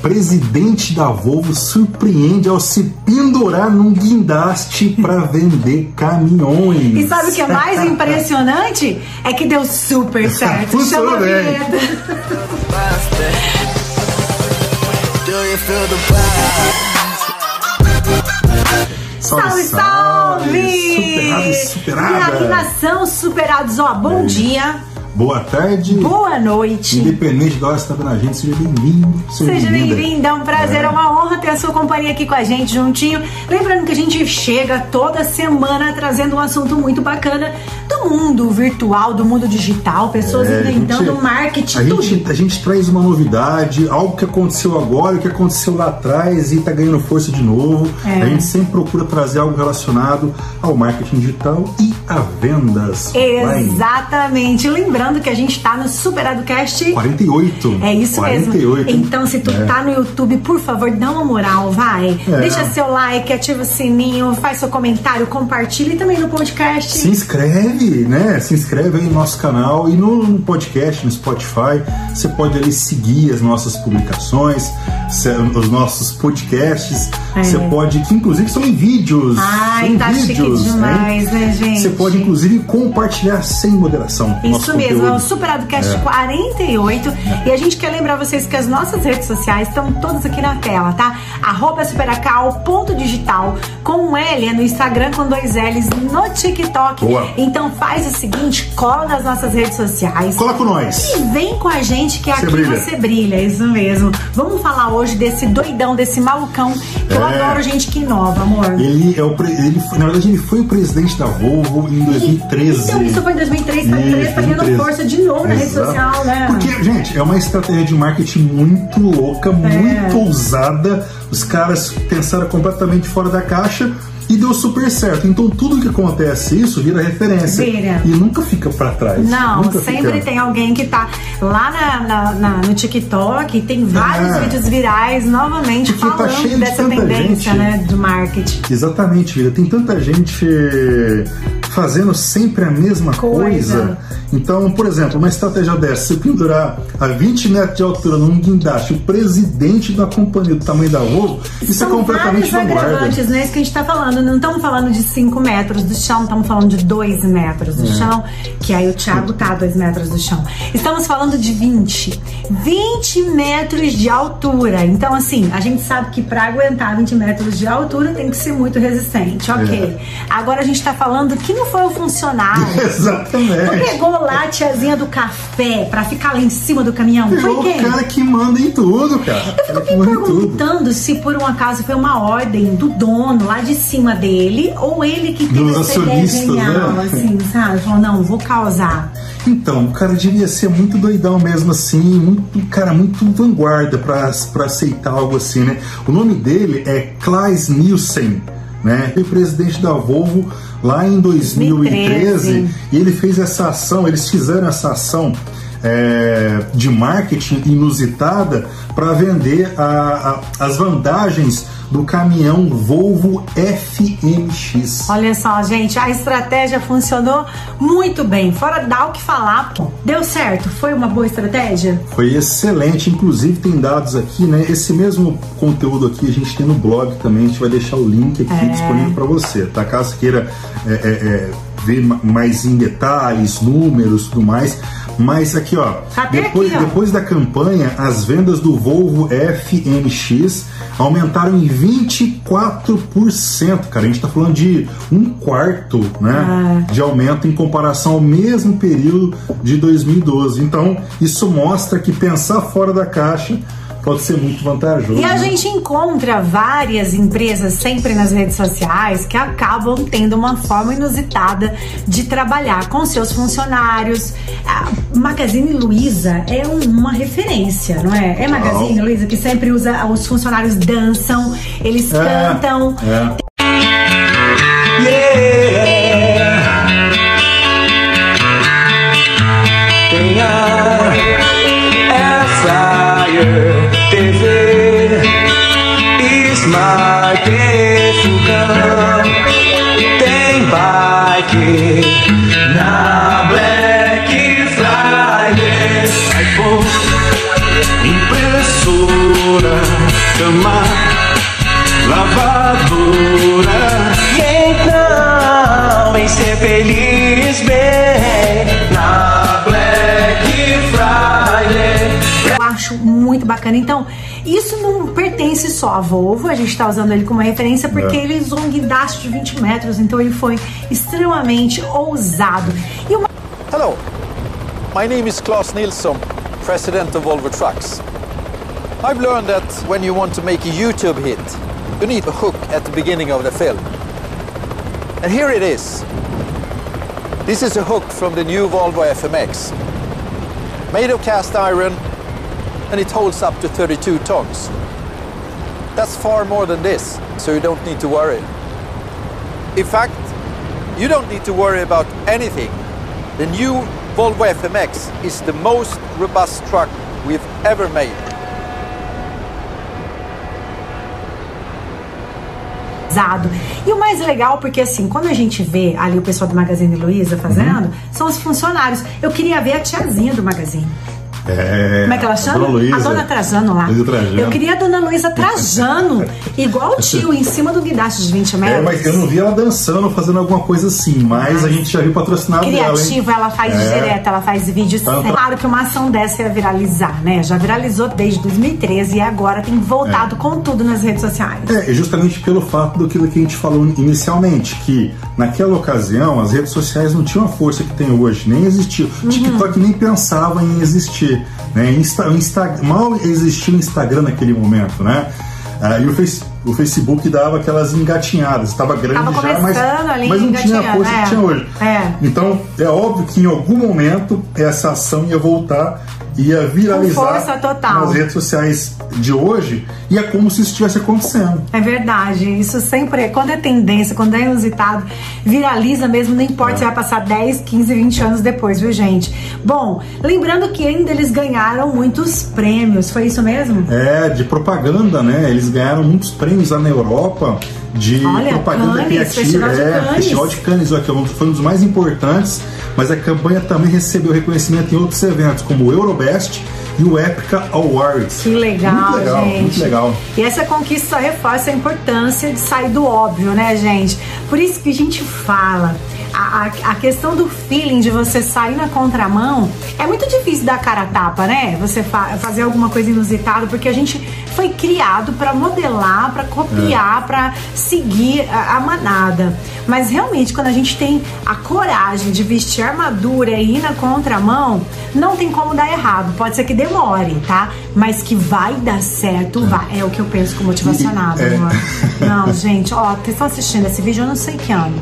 presidente da Volvo surpreende ao se pendurar num guindaste para vender caminhões. E sabe o que é mais impressionante? É que deu super certo. Funcionou Chama a bem. vibe? Salve, salve! Superado e E aqui nação superados, ó, bom dia, Boa tarde. boa noite. Independente da hora que você está vendo a gente, seja bem-vindo. Seja bem-vinda. bem-vindo, é um prazer, é. uma honra ter a sua companhia aqui com a gente juntinho. Lembrando que a gente chega toda semana trazendo um assunto muito bacana do mundo virtual, do mundo digital, pessoas É, inventando gente- marketing, A tudo. gente, a gente traz uma novidade, algo que aconteceu agora, o que aconteceu lá atrás e tá ganhando força de novo. É. A gente sempre procura trazer algo relacionado ao marketing digital e a vendas. online. Exatamente. Lembrando que a gente tá no Superadocast 48. É isso 48. mesmo. Então, se tu É. tá no YouTube, por favor, dá uma moral, vai. É. Deixa seu like, ativa o sininho, faz seu comentário, compartilha e também no podcast. Se inscreve, né? Se inscreve aí no nosso canal e no, no podcast, no Spotify. Você pode ali seguir as nossas publicações, os nossos podcasts. É. Você pode, que inclusive são em vídeos. Ai, são tá chique vídeos, demais, né, gente? Você pode, inclusive, compartilhar sem moderação. Isso mesmo, é o conteúdo. Superadocast É. 48. E a gente quer lembrar vocês que as nossas redes sociais estão todas aqui na tela, tá? Arroba superacal.digital com um L é no Instagram com dois L's no TikTok. Boa. Então faz o seguinte, cola nas nossas redes sociais. Cola com nós. E vem com a gente que Você aqui brilha. você brilha, isso mesmo. Vamos falar hoje desse doidão, desse malucão. Eu É. adoro gente que inova, amor. Ele é o pre- ele, foi- na verdade, ele foi o presidente da Volvo em 2013. Então, isso foi em 2003, tá, Isso, tá ganhando 2013. força de novo na rede Exato. social, né? Porque, gente, é uma estratégia de marketing muito louca, muito ousada. Os caras pensaram completamente fora da caixa e deu super certo. Então, tudo que acontece isso vira referência. Vira. E nunca fica pra trás. Não, Nunca sempre fica. tem alguém que tá lá na, na- na- no TikTok, tem vários É. vídeos virais novamente Porque tá falando cheio de dessa tanta tendência, gente. né, do marketing. Exatamente, Vira. Tem tanta gente fazendo sempre a mesma Coisa. coisa. Então, por exemplo, uma estratégia dessa, você pendurar a 20 metros de altura num guindaste, o presidente da companhia do tamanho da Volvo, isso São é completamente vanguarda. né? Isso que a gente tá falando. Não estamos falando de 5 metros do chão, estamos falando de 2 metros É. do chão, que aí o Thiago tá a 2 metros do chão. Estamos falando de 20. 20 metros de altura. Então, assim, a gente sabe que para aguentar 20 metros de altura tem que ser muito resistente. Ok. É. Agora a gente tá falando que não foi o funcionário. Não Exatamente. pegou lá a tiazinha do café pra ficar lá em cima do caminhão. Pegou Foi o quem? cara que manda em tudo, cara. Eu O fico me perguntando se por um acaso foi uma ordem do dono lá de cima dele ou ele que teve Dos essa ideia acionistas, genial, né? assim, sabe? Falou, não, vou causar. Então, o cara devia ser muito doidão mesmo assim, muito, cara, muito vanguarda pra aceitar algo assim, né? O nome dele é Klaes Nielsen, né? Foi presidente da Volvo lá em 2013 2013. e ele fez essa ação, eles fizeram essa ação é, de marketing inusitada para vender a- a- as vantagens do caminhão Volvo FMX. Olha só, gente, a estratégia funcionou muito bem. Fora dar o que falar, deu certo. Foi uma boa estratégia? Foi excelente, inclusive tem dados aqui, né? Esse mesmo conteúdo aqui a gente tem no blog também, a gente vai deixar o link aqui É. disponível para você, tá? Caso queira é, é, é, ver ma- mais em detalhes, números, tudo mais. Mas aqui, ó, depois, aqui, ó? depois da campanha, as vendas do Volvo FMX aumentaram em 24%, cara. A gente tá falando de um quarto, né, Ah. de aumento em comparação ao mesmo período de 2012. Então, isso mostra que pensar fora da caixa pode ser muito vantajoso. E a né? gente encontra várias empresas sempre nas redes sociais que acabam tendo uma forma inusitada de trabalhar com seus funcionários. A Magazine Luiza é um- uma referência, não é? É Magazine Luiza que sempre usa, os funcionários dançam, eles É, cantam. é. Cama, lavadora. Então vem ser feliz bem na Black Friday. Eu acho muito bacana. Então, isso não pertence só à Volvo, a gente está usando ele como referência porque É. ele usou um guindaste de 20 metros, então ele foi extremamente ousado. E uma Hello, my name is Klaus Nilsson, president of Volvo Trucks. I've learned that when you want to make a YouTube hit, you need a hook at the beginning of the film. And here it is. This is a hook from the new Volvo FMX. Made of cast iron, and it holds up to 32 tons. That's far more than this, so you don't need to worry. In fact, you don't need to worry about anything. The new Volvo FMX is the most robust truck we've ever made. E o mais legal, porque assim, quando a gente vê ali o pessoal do Magazine Luiza fazendo, Uhum. são os funcionários. Eu queria ver a tiazinha do Magazine. É, Como é que ela a chama? Dona Luísa. a dona Trajano lá. Luísa Trajano. Eu queria a dona Luísa Trajano, igual o tio, em cima do guindaste de 20 metros. É, mas eu não vi ela dançando, fazendo alguma coisa assim, mas a gente já viu patrocinado dela? Criativa, ela faz É. direto, ela faz vídeos. Então, tá- Claro que uma ação dessa ia viralizar, né? Já viralizou desde 2013 e agora tem voltado com tudo nas redes sociais. É, justamente pelo fato do que a gente falou inicialmente, que naquela ocasião as redes sociais não tinham a força que tem hoje, nem existia. O Uhum. TikTok nem pensava em existir. Né? Insta, Insta- mal existia o Instagram naquele momento, né? Ah, e o, face, o Facebook dava aquelas engatinhadas, estava grande já, mas, mas não tinha a força é. que tinha hoje. É. Então, é óbvio que em algum momento essa ação ia voltar, ia viralizar nas redes sociais de hoje, e é como se isso estivesse acontecendo. É verdade, isso sempre é. Quando é tendência, quando é inusitado, viraliza mesmo, não importa se vai passar 10, 15, 20 anos depois, viu, gente? Bom, lembrando que ainda eles ganharam muitos prêmios, foi isso mesmo? É, de propaganda, né? Eles ganharam muitos prêmios lá na Europa de Olha, propaganda Cannes, criativa. Festival de é, Cannes. Festival de Cannes, ó, que foi um dos mais importantes, mas a campanha também recebeu reconhecimento em outros eventos, como o Eurobest e o Epica Awards. Que legal, muito legal, gente. Muito legal. E essa conquista só reforça a importância de sair do óbvio, né, gente? Por isso que a gente fala. A, a, a questão do feeling de você sair na contramão é muito difícil dar cara a tapa, né? Você fa- fazer alguma coisa inusitada, porque a gente foi criado para modelar, para copiar, para seguir a, a manada. Mas realmente, quando a gente tem a coragem de vestir armadura e ir na contramão, não tem como dar errado. Pode ser que demore, tá? Mas que vai dar certo, vai. É o que eu penso com motivacionado, É. amor. Não, gente, ó, vocês estão assistindo esse vídeo, eu não sei que ano.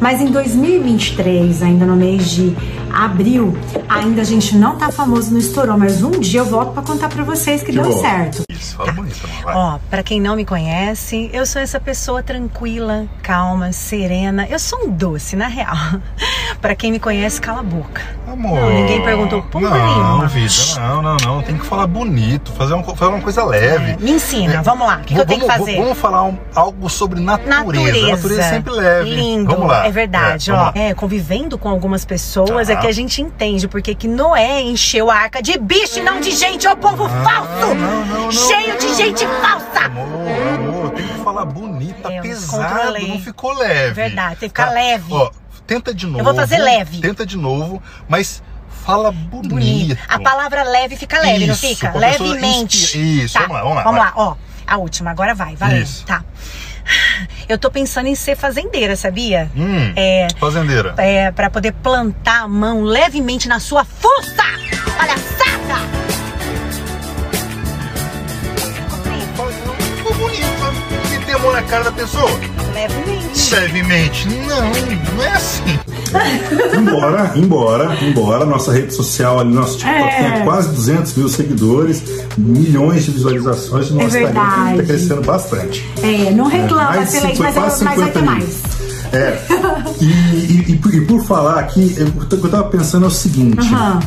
Mas em 2023, ainda no mês de abril, ainda a gente não tá famoso, não estourou, mas um dia eu volto pra contar pra vocês que, Que deu bom. certo. Isso, fala bonito, vai. Ó, pra quem não me conhece, eu sou essa pessoa tranquila, calma, serena. Eu sou um doce, na real. Pra quem me conhece, cala a boca. Amor. Não, ninguém perguntou porra não, nenhuma. vida, não, não, não. Tem que falar bonito, fazer, um, fazer uma coisa leve. É, me ensina, vamos lá. O que, eu tenho que fazer? Vamos falar um- algo sobre natureza. Natureza. A natureza é sempre leve. Lindo. Vamos lá. É verdade, É, ó. É, convivendo com algumas pessoas Tá. é que a gente entende porque que Noé encheu a arca de bicho e não de gente, ô povo falso! não, não, não, Cheio de não. gente falsa! Amor, amor, tem que falar bonito, tá Eu pesado, não ficou leve. Verdade, tem que ficar Tá? leve. Ó, tenta de novo. vou fazer leve. Tenta de novo, mas fala bonito. Bonito. A palavra leve fica leve, não Isso, fica? pra pessoa Levemente. inspira- Isso, Tá, vamos lá, vamos lá, Vamos vai. lá, ó. A última, agora vai, valeu. Isso. Tá. Eu tô pensando em ser fazendeira, sabia? Hum, É, fazendeira. é, para poder plantar a mão levemente na sua fuça! Palhaçada! Ficou bonito. E tem na cara da pessoa. Levemente. Levemente. Não, não é assim. Embora, embora, embora nossa rede social ali, nosso TikTok É. tenha quase 200 mil seguidores, milhões de visualizações, nosso É Instagram está crescendo bastante. É, não reclama, mais de excelente, cinco- mas, quase mas vai 50 ter mais. É. E, e- e por- e por falar aqui, eu, o que eu tava pensando é o seguinte: Aham.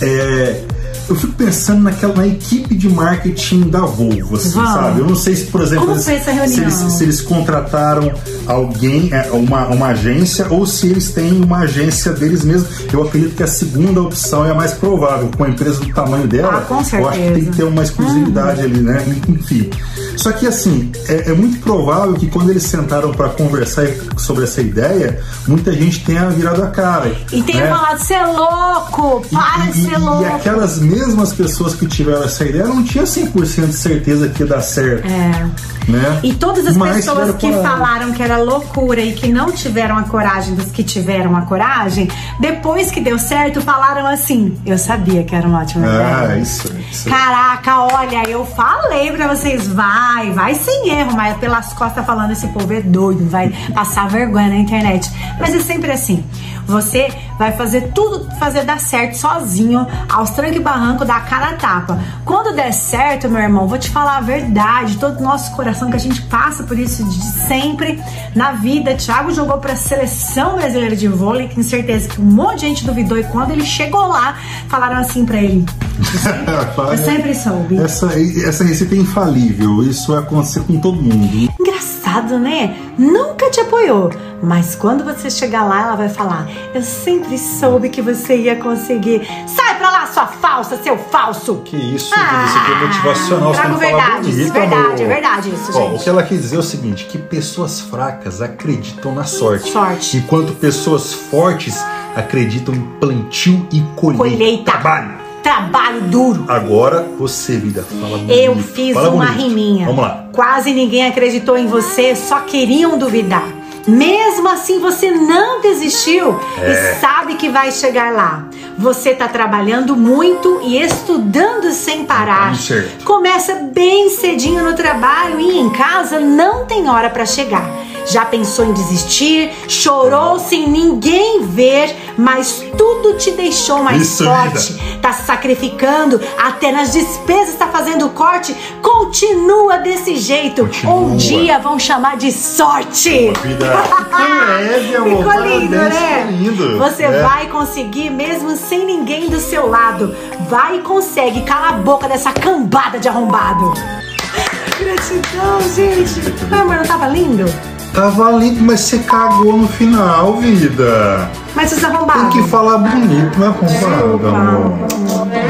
é, eu fico pensando naquela na equipe de marketing da Volvo, assim, sabe? Eu não sei se, por exemplo, eles- se, eles, se eles contrataram alguém, é, uma, uma agência, ou se eles têm uma agência deles mesmos. Eu acredito que a segunda opção é a mais provável. Com a empresa do tamanho dela, Ah, com eu acho que tem. Uhum. que ter uma exclusividade ali, né? Enfim. Só que assim, é, é muito provável que quando eles sentaram para conversar sobre essa ideia, muita gente tenha virado a cara. E tem né? falado, você é louco, para de ser louco. e aquelas mesmas pessoas que tiveram essa ideia não tinham 100% de certeza que ia dar certo. É. Né? E todas as Mas pessoas que falaram que era loucura e que não tiveram a coragem dos que tiveram a coragem, depois que deu certo, falaram assim: Eu sabia que era uma ótima Ah, ideia. isso. isso. Caraca, olha, eu falei pra vocês, vai, vai sem erro, mas pelas costas falando esse povo é doido, vai passar vergonha na internet. Mas é sempre assim. Você vai fazer tudo, fazer dar certo sozinho, aos trancos e barranco, dar a cara a tapa. Quando der certo, meu irmão, vou te falar a verdade, todo o nosso coração que a gente passa por isso de sempre na vida. Thiago jogou pra seleção brasileira de vôlei, tenho certeza que um monte de gente duvidou e quando ele chegou lá, falaram assim pra ele: Eu sempre soube. Essa, essa receita é infalível. Isso vai acontecer com todo mundo. Engraçado, né? Nunca te apoiou. Mas quando você chegar lá, ela vai falar: Eu sempre soube que você ia conseguir. Sai pra lá, sua falsa, seu falso! Que isso, Ah, isso aqui é motivacional. trago verdades, bonito, verdade, é verdade isso, Ó, gente. O que ela quis dizer é o seguinte: que pessoas fracas acreditam na sorte. Sorte. Enquanto pessoas fortes acreditam em plantio e colheita. Colheita. Trabalho. Trabalho duro. Agora você, vida, fala bonito. Eu fiz Fala uma bonito. riminha. Vamos lá. Quase ninguém acreditou em você, só queriam duvidar. Mesmo assim, você não desistiu É. e sabe que vai chegar lá. Você tá trabalhando muito e estudando sem parar. Tá certo. Começa bem cedinho no trabalho e em casa não tem hora pra chegar. Já pensou em desistir, chorou sem ninguém ver, mas tudo te deixou mais Isso, forte. Tá se sacrificando, até nas despesas tá fazendo corte. Continua desse jeito. Continua. Um dia vão chamar de sorte. Vida, ficou leve, amor. Ficou lindo, Parabéns, né? lindo. Você É. vai conseguir mesmo sem ninguém do seu lado. Vai e consegue. Cala a boca dessa cambada de arrombado. Gratidão, gente. Ai, amor, não tava lindo? Tava lindo, mas você cagou no final, vida. Mas vocês Tem arrombaram. que falar bonito, não é arrombado, amor.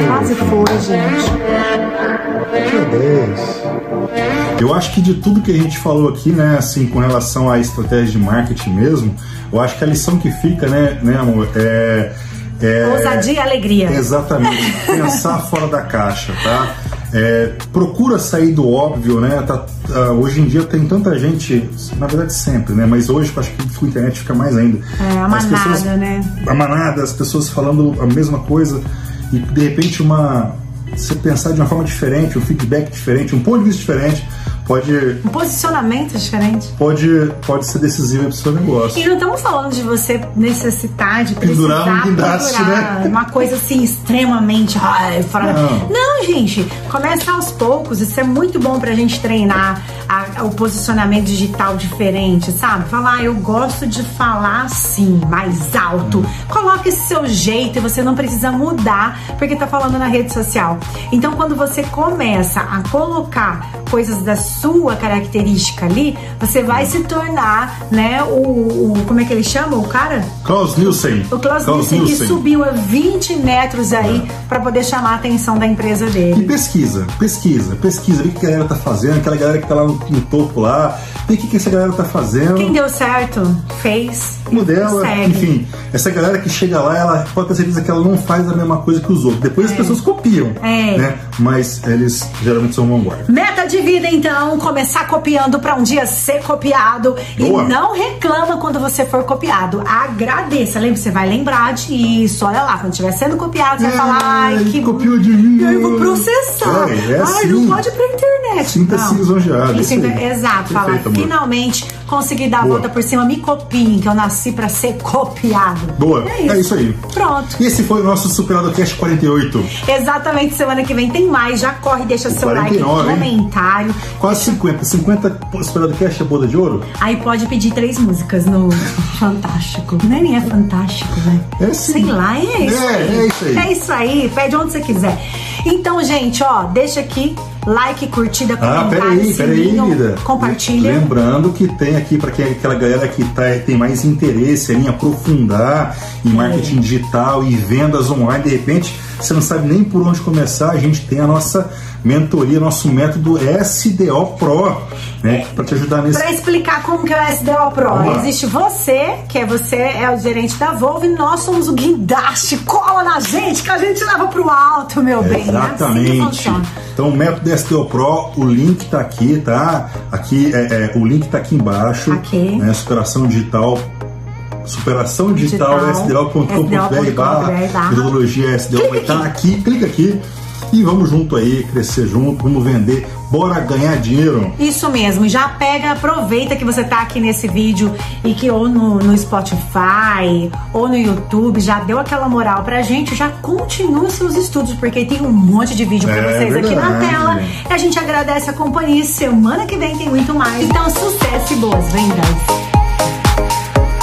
Quase foi, gente. Que Deus. Eu acho que de tudo que a gente falou aqui, né, assim, com relação à estratégia de marketing mesmo, eu acho que a lição que fica, né, né amor, é. é Ousadia e alegria. Exatamente. Pensar fora da caixa, tá? É, procura sair do óbvio, né? Tá, ah, hoje em dia tem tanta gente, na verdade sempre, né? Mas hoje eu acho que com a internet fica mais ainda. É, a As manada, pessoas- né? A manada, as pessoas falando a mesma coisa e de repente uma. Você pensar de uma forma diferente, um feedback diferente, um ponto de vista diferente, pode, Um posicionamento diferente. pode, pode ser decisivo para o seu negócio. E não estamos falando de você necessitar, de Pendurar um guindaste, pendurar, né? Uma coisa assim extremamente. Ai, fora... Não. não, gente. Começa aos poucos. Isso é muito bom pra gente treinar a- o posicionamento digital diferente, sabe? Falar, ah, eu gosto de falar assim, mais alto. Hum. Coloca esse seu jeito e você não precisa mudar porque tá falando na rede social. Então, quando você começa a colocar coisas da sua característica ali, você vai se tornar, né, o, o- como é que ele chama o cara? Klaus Nielsen. O Klaus Nielsen, que subiu a 20 metros aí pra poder chamar a atenção da empresa E dele. pesquisa, pesquisa, pesquisa, vê o que a galera tá fazendo, aquela galera que tá lá no, no topo lá, vê o que, que essa galera tá fazendo. Quem deu certo, fez. Segue. enfim, essa galera que chega lá, ela pode ter certeza que ela não faz a mesma coisa que os outros. Depois as pessoas copiam, É. né? Mas eles geralmente são vanguarda. Meta de vida, então, começar copiando pra um dia ser copiado. Boa. E não reclama quando você for copiado. Agradeça. Lembra, você vai lembrar disso. Olha lá, quando estiver sendo copiado, você vai falar, ai, Ai, que. copiou de mim. Eu vou processar. É, é ai, assim. não pode ir pra internet. Sinta-se lisonjeado, Isso, isso Exato, falar. Finalmente conseguir dar a volta por cima, me copiem, que eu nasci pra ser copiado. Boa, é isso aí. Pronto. E esse foi o nosso Superado Cast 48. Exatamente, semana que vem tem mais. Já corre, deixa seu 49, like, hein? comentário. Quase 50. 50 Superado Cast é boda de ouro? Aí pode pedir três músicas no Fantástico. Não é nem é fantástico, né? É sim. Sei lá, é isso É, aí. é isso aí. É isso aí, pede onde você quiser. Então, gente, ó, deixa aqui like, curtida, Ah, comentário, peraí, peraí, sininho, vida. compartilha. Lembrando que tem aqui para aquela galera que tá, tem mais interesse em aprofundar em marketing digital e vendas online, de repente você não sabe nem por onde começar, a gente tem a nossa mentoria, nosso método SDO Pro, né, para te ajudar nesse Pra explicar como que é o SDO Pro, existe você, que é você, é o gerente da Volvo, e nós somos o guindaste. Cola na gente, que a gente leva pro alto, meu bem. É assim Exatamente. funciona. Então, o método SDO Pro, o link tá aqui, tá? Aqui, é, é, o link tá aqui embaixo. Aqui. Né? Superação digital. Superação digital, Digital, sdo.com.br barra. metodologia SDO vai estar aqui, clica aqui e vamos junto aí, crescer junto, vamos vender, bora ganhar dinheiro. Isso mesmo, já pega, aproveita que você tá aqui nesse vídeo e que ou no, no Spotify ou no YouTube já deu aquela moral pra gente, já continua seus estudos, porque tem um monte de vídeo pra É vocês aqui na verdade. tela. E a gente agradece a companhia semana que vem tem muito mais. Então, sucesso e boas vendas!